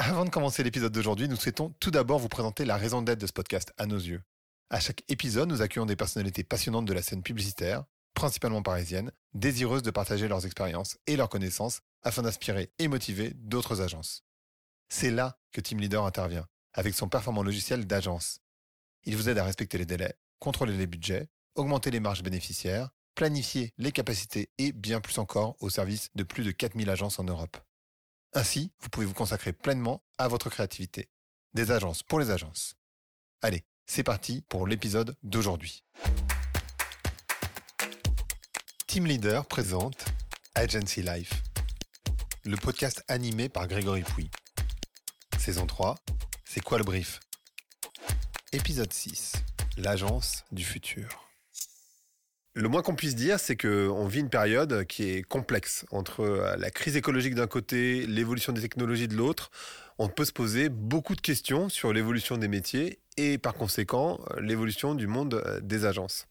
Avant de commencer l'épisode d'aujourd'hui, nous souhaitons tout d'abord vous présenter la raison d'être de ce podcast à nos yeux. À chaque épisode, nous accueillons des personnalités passionnantes de la scène publicitaire, principalement parisiennes, désireuses de partager leurs expériences et leurs connaissances afin d'inspirer et motiver d'autres agences. C'est là que Team Leader intervient, avec son performant logiciel d'agence. Il vous aide à respecter les délais, contrôler les budgets, augmenter les marges bénéficiaires, planifier les capacités et bien plus encore au service de plus de 4000 agences en Europe. Ainsi, vous pouvez vous consacrer pleinement à votre créativité. Des agences pour les agences. Allez, c'est parti pour l'épisode d'aujourd'hui. Team Leader présente Agency Life, le podcast animé par Grégory Pouy. Saison 3, c'est quoi le brief? Épisode 6, l'agence du futur. Le moins qu'on puisse dire, c'est qu'on vit une période qui est complexe entre euh, la crise écologique d'un côté, l'évolution des technologies de l'autre. On peut se poser beaucoup de questions sur l'évolution des métiers et par conséquent euh, l'évolution du monde euh, des agences.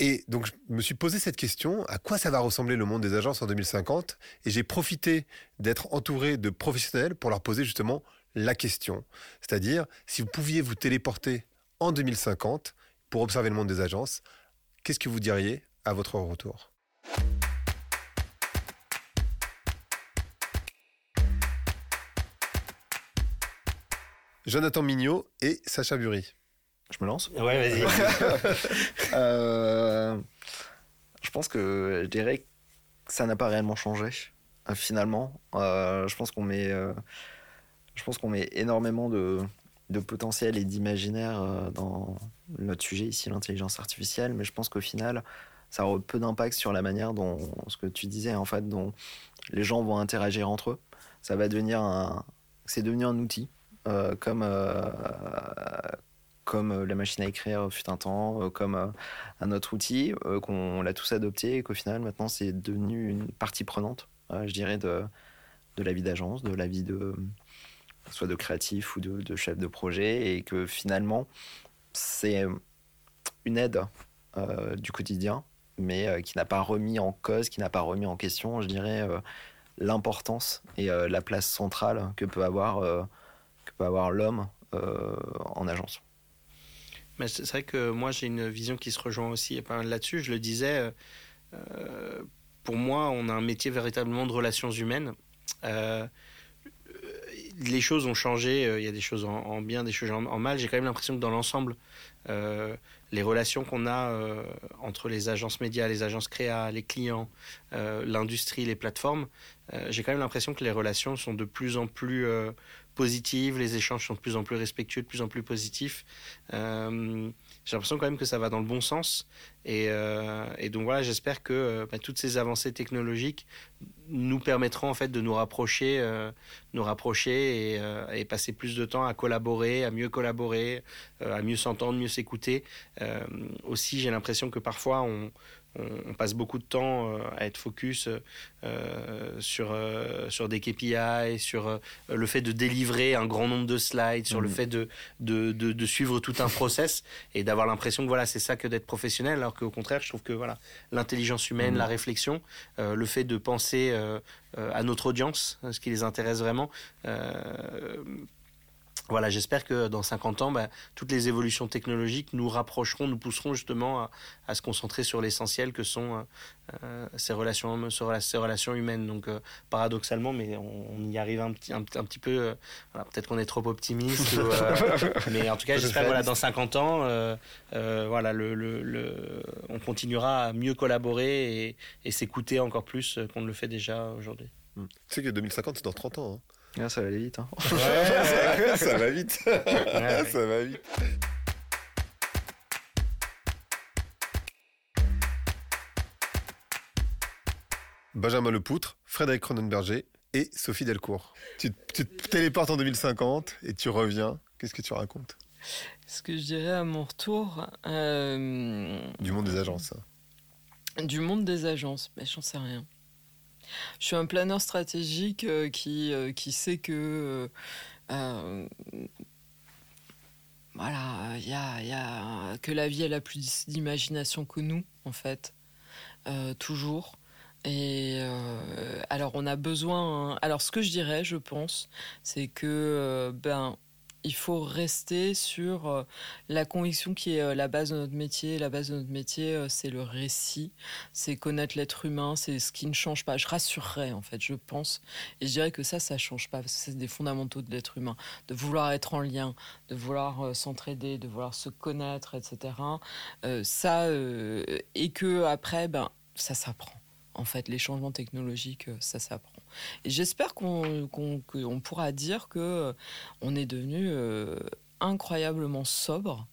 Et donc je me suis posé cette question, à quoi ça va ressembler le monde des agences en 2050 Et j'ai profité d'être entouré de professionnels pour leur poser justement la question. C'est-à-dire, si vous pouviez vous téléporter en 2050 pour observer le monde des agences, Qu'est-ce que vous diriez à votre retour? Jonathan Mignot et Sacha Bury. Je me lance? Ouais, vas-y. euh, je pense que je dirais que ça n'a pas réellement changé, euh, finalement. Euh, je pense qu'on met, euh, je pense qu'on met énormément de, de potentiel et d'imaginaire euh, dans notre sujet ici, l'intelligence artificielle, mais je pense qu'au final, ça aura peu d'impact sur la manière dont, ce que tu disais, en fait, dont les gens vont interagir entre eux. Ça va devenir un, c'est devenu un outil, euh, comme, euh, comme la machine à écrire fut un temps, comme un autre outil, qu'on l'a tous adopté et qu'au final, maintenant, c'est devenu une partie prenante, je dirais, de, de la vie d'agence, de la vie de, soit de créatif ou de, chef de projet, et que finalement, c'est une aide euh, du quotidien, mais euh, qui n'a pas remis en cause, qui n'a pas remis en question, je dirais, euh, l'importance et la place centrale que peut avoir, avoir l'homme en agence. Mais c'est vrai que moi j'ai une vision qui se rejoint aussi là-dessus. Je le disais, pour moi, on a un métier véritablement de relations humaines. Les choses ont changé, euh, il y a des choses en, en bien, des choses en, mal. J'ai quand même l'impression que dans l'ensemble, euh, les relations qu'on a euh, entre les agences médias, les agences créa, les clients, l'industrie, les plateformes, j'ai quand même l'impression que les relations sont de plus en plus positives, les échanges sont de plus en plus respectueux, de plus en plus positifs. J'ai l'impression quand même que ça va dans le bon sens. Et, donc voilà, j'espère que bah, toutes ces avancées technologiques nous permettront en fait de nous rapprocher, euh, nous rapprocher et, euh, et, passer plus de temps à collaborer, à mieux collaborer, euh, à mieux s'entendre, mieux s'écouter. Aussi, j'ai l'impression que parfois on, on, on, passe beaucoup de temps à être focus sur sur des KPI, sur le fait de délivrer un grand nombre de slides, sur mmh. le fait de, de de, de suivre tout un process et d'avoir l'impression que voilà c'est ça que d'être professionnel, alors qu'au contraire je trouve que voilà l'intelligence humaine, mmh. la réflexion, le fait de penser à notre audience, ce qui les intéresse vraiment. Euh, voilà, j'espère que dans 50 ans, bah, toutes les évolutions technologiques nous rapprocheront, nous pousseront justement à, à se concentrer sur l'essentiel que sont euh, ces, relations, ces relations humaines. Donc, euh, paradoxalement, mais on, on, y arrive un petit, un, un petit peu. Euh, voilà, Peut-être qu'on est trop optimiste, ou, mais en tout cas, j'espère voilà, dans 50 ans, euh, voilà, le, le, le, on continuera à mieux collaborer et, et s'écouter encore plus qu'on ne le fait déjà aujourd'hui. Tu sais que 2050, c'est dans 30 ans. Hein. Ah, ça va aller vite. Hein. Ouais, ça va vite. Ouais, ça va vite. Benjamin Lepoutre, Frédéric Cronenberger et Sophie Delcourt. Tu, tu, te téléportes en 2050 et tu reviens. Qu'est-ce que tu racontes? Ce que je dirais à mon retour. Euh... Du monde des agences. Hein. Du monde des agences, mais j'en sais rien. Je suis un planeur stratégique euh, qui, euh, qui sait que. Euh, voilà, il y a, y a, que la vie elle a plus d'imagination que nous, en fait. toujours. Et alors on a besoin. Alors ce que je dirais, je pense, c'est que ben il faut rester sur euh, la conviction qui est euh, la base de notre métier. La base de notre métier, euh, c'est le récit, c'est connaître l'être humain, c'est ce qui ne change pas. Je rassurerais, en fait, je pense. Et je dirais que ça, ça change pas, parce que c'est des fondamentaux de l'être humain. De vouloir être en lien, de vouloir s'entraider, de vouloir se connaître, etc. ça, et que après, ben, ça s'apprend. En fait, les changements technologiques, ça s'apprend. Et j'espère qu'on pourra dire que euh, on est devenu euh, incroyablement sobre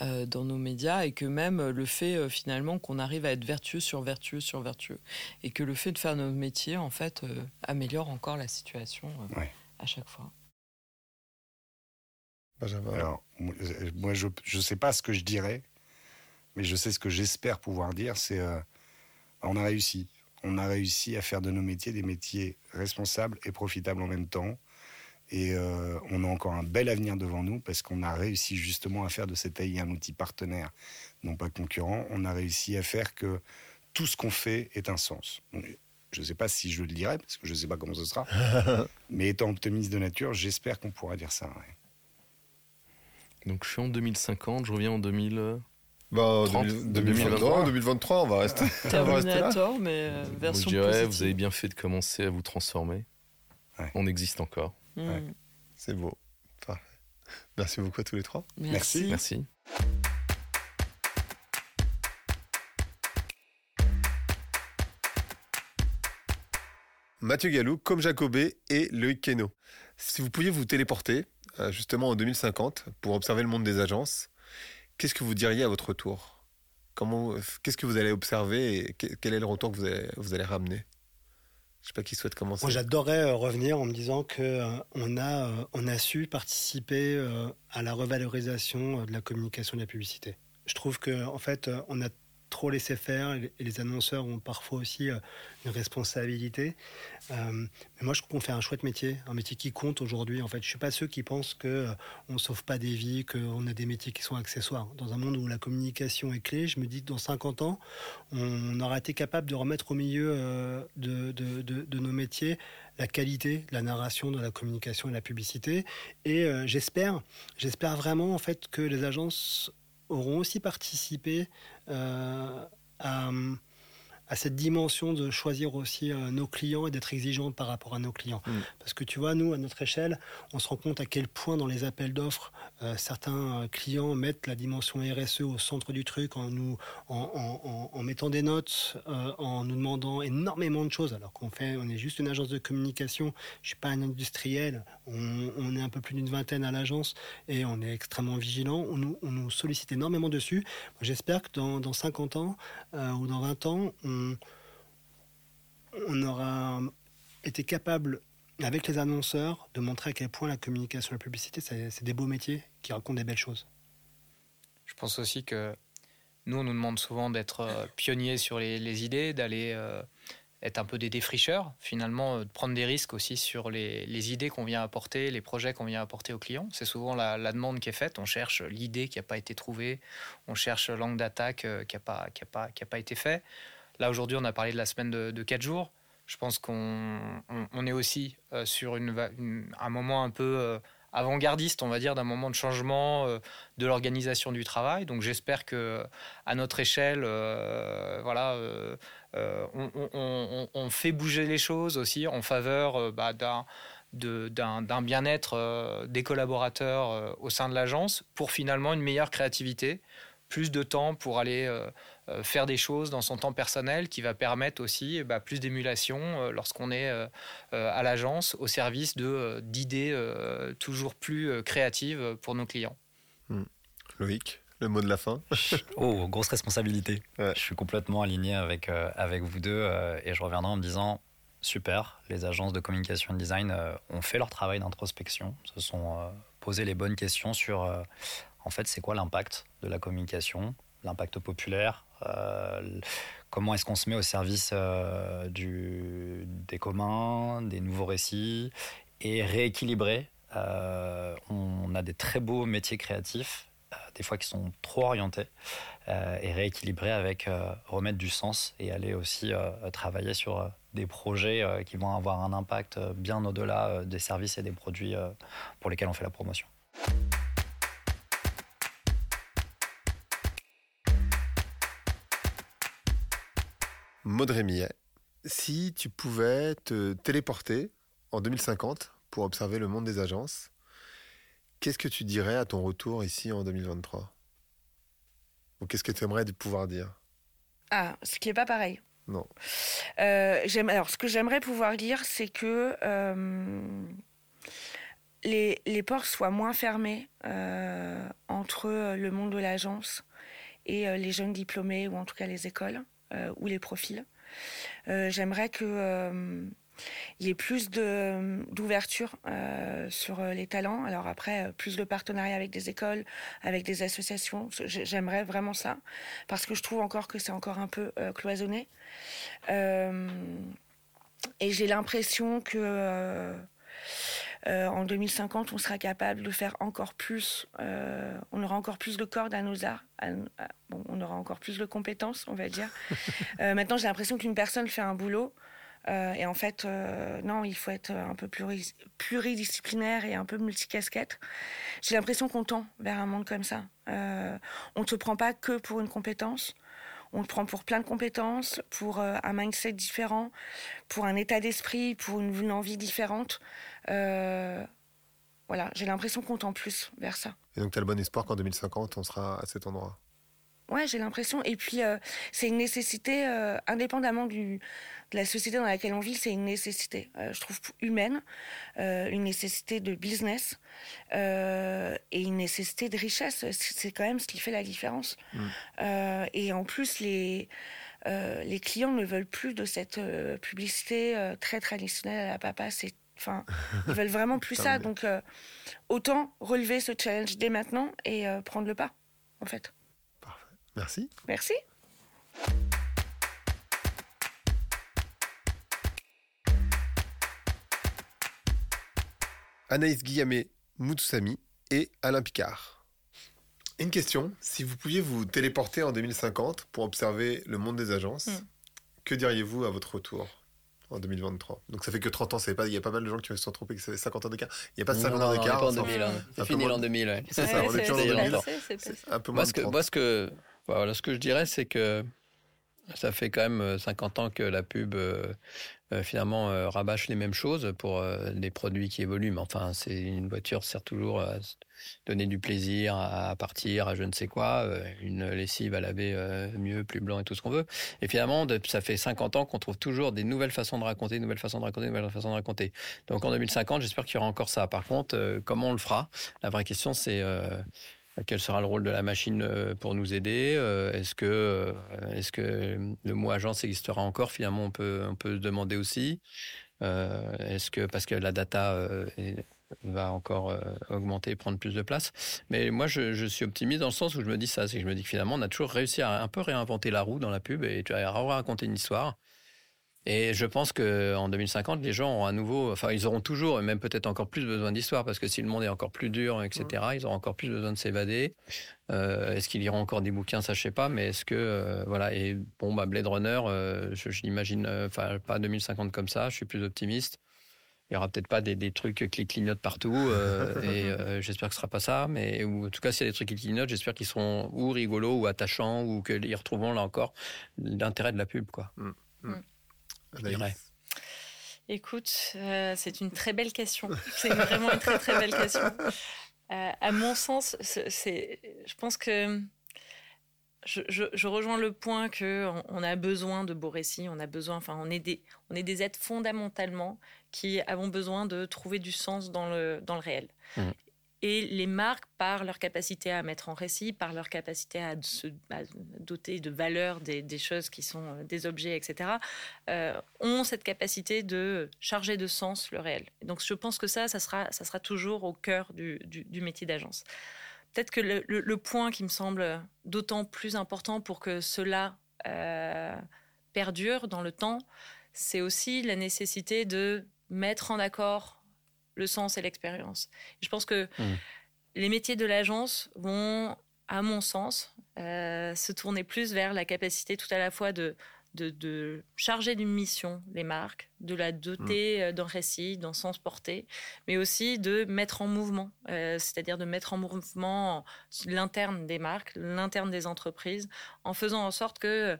euh, dans nos médias et que même le fait finalement qu'on arrive à être vertueux sur vertueux sur vertueux et que le fait de faire notre métier en fait améliore encore la situation à chaque fois. Alors, moi, je ne sais pas ce que je dirais, mais je sais ce que j'espère pouvoir dire, c'est on a réussi on a réussi à faire de nos métiers des métiers responsables et profitables en même temps. Et euh, on a encore un bel avenir devant nous parce qu'on a réussi justement à faire de cette AI un outil partenaire, non pas concurrent. On a réussi à faire que tout ce qu'on fait ait un sens. Je ne sais pas si je le dirai parce que je ne sais pas comment ce sera. mais étant optimiste de nature, j'espère qu'on pourra dire ça. Donc je suis en 2050, je reviens en 2000. Bah, 2023, 2023, on va rester, Terminator, mais euh, version je dirais, vous avez bien fait de commencer à vous transformer. On existe encore. Hmm. C'est beau. Merci beaucoup à tous les trois. Merci. Merci. Mathieu Gallou, comme Jacobé et Loïc Queneau. Si vous pouviez vous téléporter, euh, justement en 2050, pour observer le monde des agences, Qu'est-ce que vous diriez à votre tour? Qu'est-ce que vous allez observer et quel est le retour que vous allez, vous allez ramener? Je sais pas qui souhaite commencer. Moi, j'adorerais euh, revenir en me disant que euh, on a euh, a su participer à la revalorisation de la communication de la publicité. Je trouve que en fait, on a trop laisser faire et les annonceurs ont parfois aussi euh, une responsabilité. Euh, mais moi, je trouve qu'on fait un chouette métier, un métier qui compte aujourd'hui. En fait, je suis pas ceux qui pensent que euh, on sauve pas des vies, qu'on a des métiers qui sont accessoires. Dans un monde où la communication est clé, je me dis que dans 50 ans, on aura été capable de remettre au milieu de, nos métiers la qualité la narration, de la communication et la publicité. Et j'espère, j'espère vraiment en fait que les agences auront aussi participé euh, à, à cette dimension de choisir aussi euh, nos clients et d'être exigeants par rapport à nos clients. Mm. Parce que tu vois, nous, à notre échelle, on se rend compte à quel point dans les appels d'offres, euh, certains euh, clients mettent la dimension RSE au centre du truc en, nous, en, en, mettant des notes, en nous demandant énormément de choses, alors qu'on fait, on est juste une agence de communication, je suis pas un industriel, on, on est un peu plus d'une vingtaine à l'agence et on est extrêmement vigilant, on nous, on nous sollicite énormément dessus. J'espère que dans, dans 50 ans ou dans 20 ans, on on, aura été capable, avec les annonceurs, de montrer à quel point la communication et la publicité, c'est des beaux métiers qui racontent des belles choses. Je pense aussi que nous, on nous demande souvent d'être euh, pionniers sur les, idées, d'aller euh, être un peu des défricheurs, finalement, euh, de prendre des risques aussi sur les, idées qu'on vient apporter, les projets qu'on vient apporter aux clients. C'est souvent la, demande qui est faite. On cherche l'idée qui n'a pas été trouvée, on cherche l'angle d'attaque qui n'a pas, pas, pas été fait. Là, aujourd'hui, on a parlé de la semaine de, de 4 jours. Je pense qu'on on, est aussi euh, sur un moment un peu euh, avant-gardiste, on va dire, d'un moment de changement euh, de l'organisation du travail. Donc j'espère que à notre échelle, voilà, on, fait bouger les choses aussi en faveur bah, d'un bien-être des collaborateurs au sein de l'agence pour finalement une meilleure créativité, plus de temps pour aller euh, faire des choses dans son temps personnel qui va permettre aussi eh ben, plus d'émulation euh, lorsqu'on est euh, à l'agence au service de d'idées toujours plus créatives pour nos clients. Hmm. Loïc le mot de la fin Oh, grosse responsabilité. Je suis complètement aligné avec, avec vous deux et je reviendrai en me disant super, les agences de communication et design ont fait leur travail d'introspection, se sont posé les bonnes questions sur en fait c'est quoi l'impact de la communication, l'impact populaire, euh, comment est-ce qu'on se met au service euh, des communs, des nouveaux récits, et rééquilibrer. Euh, on a des très beaux métiers créatifs, des fois qui sont trop orientés, et rééquilibrer avec remettre du sens et aller aussi travailler sur des projets qui vont avoir un impact bien au-delà des services et des produits pour lesquels on fait la promotion. Maud Rémillet, si tu pouvais te téléporter en 2050 pour observer le monde des agences, qu'est-ce que tu dirais à ton retour ici en 2023 Ou qu'est-ce que tu aimerais pouvoir dire? Ah, ce qui n'est pas pareil. Non. Euh, alors, ce que j'aimerais pouvoir dire, c'est que euh, les, les, portes soient moins fermées euh, entre le monde de l'agence et les jeunes diplômés, ou en tout cas les écoles. Euh, ou les profils. Euh, j'aimerais que euh, il y ait plus d'ouverture sur les talents. Alors après, plus de partenariats avec des écoles, avec des associations. J'aimerais vraiment ça parce que je trouve encore que c'est encore un peu cloisonné. et j'ai l'impression que en 2050, on sera capable de faire encore plus. Euh, on aura encore plus de cordes à nos arts. on aura encore plus de compétences, on va dire. Euh, maintenant, j'ai l'impression qu'une personne fait un boulot. et en fait, non, il faut être un peu pluridisciplinaire et un peu multicasquette. J'ai l'impression qu'on tend vers un monde comme ça. on ne te prend pas que pour une compétence. On te prend pour plein de compétences, pour un mindset différent, pour un état d'esprit, pour une envie différente. Euh, voilà, j'ai l'impression qu'on tend plus vers ça. Et donc, tu as le bon espoir qu'en 2050, on sera à cet endroit Ouais, j'ai l'impression. Et puis, euh, c'est une nécessité, euh, indépendamment du, de la société dans laquelle on vit, c'est une nécessité, je trouve, humaine, une nécessité de business et une nécessité de richesse. C'est quand même ce qui fait la différence. Mm. et en plus, les, les clients ne veulent plus de cette publicité très traditionnelle à la papa. C'est Enfin, ils veulent vraiment plus ça. Donc, euh, autant relever ce challenge dès maintenant et euh, prendre le pas, en fait. Parfait. Merci. Merci. Anaïs Guillamé, Moutoussami et Alain Picard. Une question, si vous pouviez vous téléporter en 2050 pour observer le monde des agences, hmm. que diriez-vous à votre retour? En 2023. Donc ça fait que 30 ans, pas, il y a pas mal de gens qui se sont trompés que c'est 50 ans d'écart. Il n'y a pas 50 ans d'écart. 2000, hein. c'est fini l'an 2000. C'est ça, on est plus en 2000. Un peu moins moi, moi, ce que, voilà, ce que je dirais, c'est que ça fait quand même 50 euh, ans que la pub euh, euh, finalement rabâche les mêmes choses pour des produits qui évoluent. Mais enfin, c'est une voiture sert toujours à donner du plaisir, à partir, à je ne sais quoi, une lessive à laver mieux, plus blanc et tout ce qu'on veut. Et finalement, ça fait 50 ans qu'on trouve toujours des nouvelles façons de raconter, des nouvelles façons de raconter, des nouvelles façons de raconter. Donc en 2050, j'espère qu'il y aura encore ça. Par contre, comment on le fera? La vraie question, c'est quel sera le rôle de la machine euh, pour nous aider euh, Est-ce que, euh, est-ce que le mot agence existera encore? Finalement, on peut, on peut se demander aussi. Est-ce que parce que la data va encore augmenter et prendre plus de place? Mais moi, je, je, suis optimiste dans le sens où je me dis ça, c'est que je me dis que finalement, on a toujours réussi à un peu réinventer la roue dans la pub et à raconter une histoire. Et je pense qu'en 2050, les gens ont à nouveau, enfin, ils auront toujours, et même peut-être encore plus besoin d'histoire, parce que si le monde est encore plus dur, etc., ils auront encore plus besoin de s'évader. Euh, est-ce qu'ils liront encore des bouquins, ça je sais pas, mais est-ce que, euh, voilà, et bon, bah, Blade Runner, euh, je, l'imagine, enfin, pas 2050 comme ça, je suis plus optimiste. Il y aura peut-être pas des, des, trucs qui clignotent partout, et j'espère que ce sera pas ça, mais ou, en tout cas, s'il y a des trucs qui clignotent, j'espère qu'ils seront ou rigolos ou attachants, ou qu'ils retrouveront là encore l'intérêt de la pub, quoi. Mm. Mm. Mm. Écoute, euh, c'est une très belle question. C'est vraiment une très très belle question. Euh, à mon sens, c'est, je pense que je, rejoins le point que on, a besoin de beaux récits. On a besoin, enfin, on est des, on est des êtres fondamentalement qui avons besoin de trouver du sens dans le dans le réel. Mmh. Et les marques, par leur capacité à mettre en récit, par leur capacité à se doter de valeur des, choses qui sont euh, des objets, etc., euh, ont cette capacité de charger de sens le réel. donc je pense que ça, ça sera, ça sera toujours au cœur du, métier d'agence. Peut-être que le, point qui me semble d'autant plus important pour que cela euh, perdure dans le temps, c'est aussi la nécessité de mettre en accord le sens et l'expérience. Je pense que mmh. les métiers de l'agence vont à mon sens, se tourner plus vers la capacité tout à la fois de de, charger d'une mission les marques, de la doter mm. euh, d'un récit, d'un sens porté, mais aussi de mettre en mouvement, euh, c'est-à-dire de mettre en mouvement l'interne des marques, l'interne des entreprises, en faisant en sorte que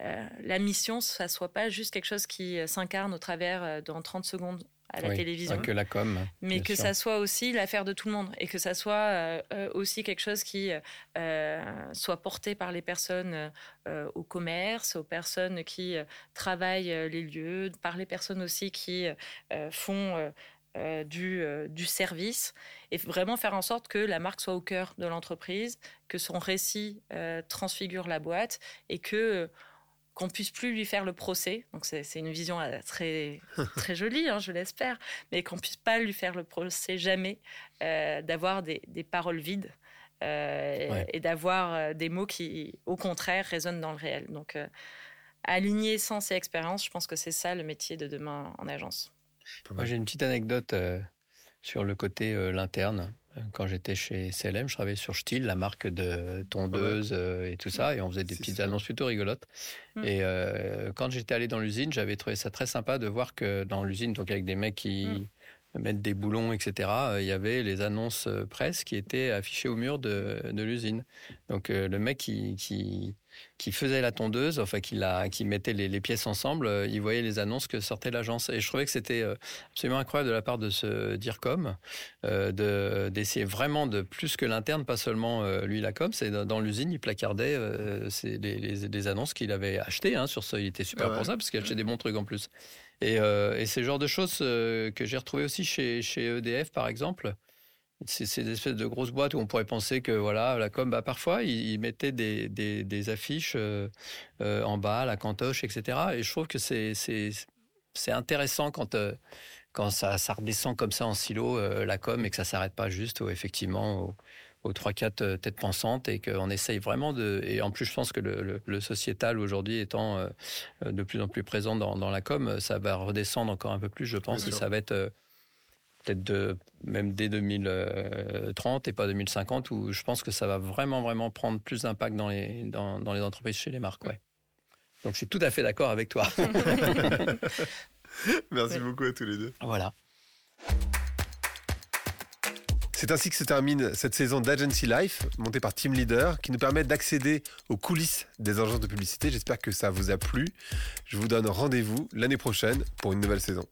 euh, la mission, ça soit pas juste quelque chose qui s'incarne au travers dans 30 secondes à la télévision. que la com. Mais que ça soit aussi l'affaire de tout le monde et que ça soit euh, euh, aussi quelque chose qui euh, soit porté par les personnes au commerce, aux personnes qui travaillent les lieux, par les personnes aussi qui font du, du service et vraiment faire en sorte que la marque soit au cœur de l'entreprise, que son récit transfigure la boîte et que qu'on puisse plus lui faire le procès. Donc c'est une vision euh, très très jolie, hein, je l'espère, mais qu'on puisse pas lui faire le procès jamais, euh, d'avoir des, paroles vides euh, et d'avoir des mots qui, au contraire, résonnent dans le réel. Donc aligner sens et expérience, je pense que c'est ça le métier de demain en agence. Moi j'ai une petite anecdote sur le côté l'interne quand j'étais chez CLM, je travaillais sur Stihl, la marque de tondeuse euh, et tout ça, et on faisait des petites annonces plutôt rigolotes. Mm. Et euh, quand j'étais allé dans l'usine, j'avais trouvé ça très sympa de voir que dans l'usine, donc avec des mecs qui mm. mettent des boulons, etc., euh, il y avait les annonces presse qui étaient affichées au mur de, de l'usine. Donc le mec qui, qui qui faisait la tondeuse, enfin qui, la, qui mettait les, pièces ensemble, euh, il voyait les annonces que sortait l'agence. Et je trouvais que c'était euh, absolument incroyable de la part de ce DIRCOM euh, de, d'essayer vraiment de plus que l'interne, pas seulement lui la com, c'est dans, l'usine, il placardait euh, les, annonces qu'il avait achetées hein, sur ça. Il était super pour ça parce qu'il achetait des bons trucs en plus. Et, et c'est le genre de choses que j'ai retrouvé aussi chez, chez EDF par exemple c'est des espèces de grosses boîtes où on pourrait penser que voilà la com bah parfois ils, mettaient des, des, des affiches euh, euh, en bas la cantoche etc et je trouve que c'est c'est intéressant quand euh, quand ça, ça redescend comme ça en silo la com et que ça s'arrête pas juste effectivement aux, trois quatre têtes pensantes et qu'on essaye vraiment de et en plus je pense que le, le, sociétal aujourd'hui étant de plus en plus présent dans, dans, la com ça va redescendre encore un peu plus je pense et ça va être peut-être de, même dès 2030 et pas 2050, où je pense que ça va vraiment, vraiment prendre plus d'impact dans les, dans, dans, les entreprises chez les marques. Ouais. Donc je suis tout à fait d'accord avec toi. Merci beaucoup à tous les deux. Voilà. C'est ainsi que se termine cette saison d'Agency Life, montée par Team Leader, qui nous permet d'accéder aux coulisses des agences de publicité. J'espère que ça vous a plu. Je vous donne rendez-vous l'année prochaine pour une nouvelle saison.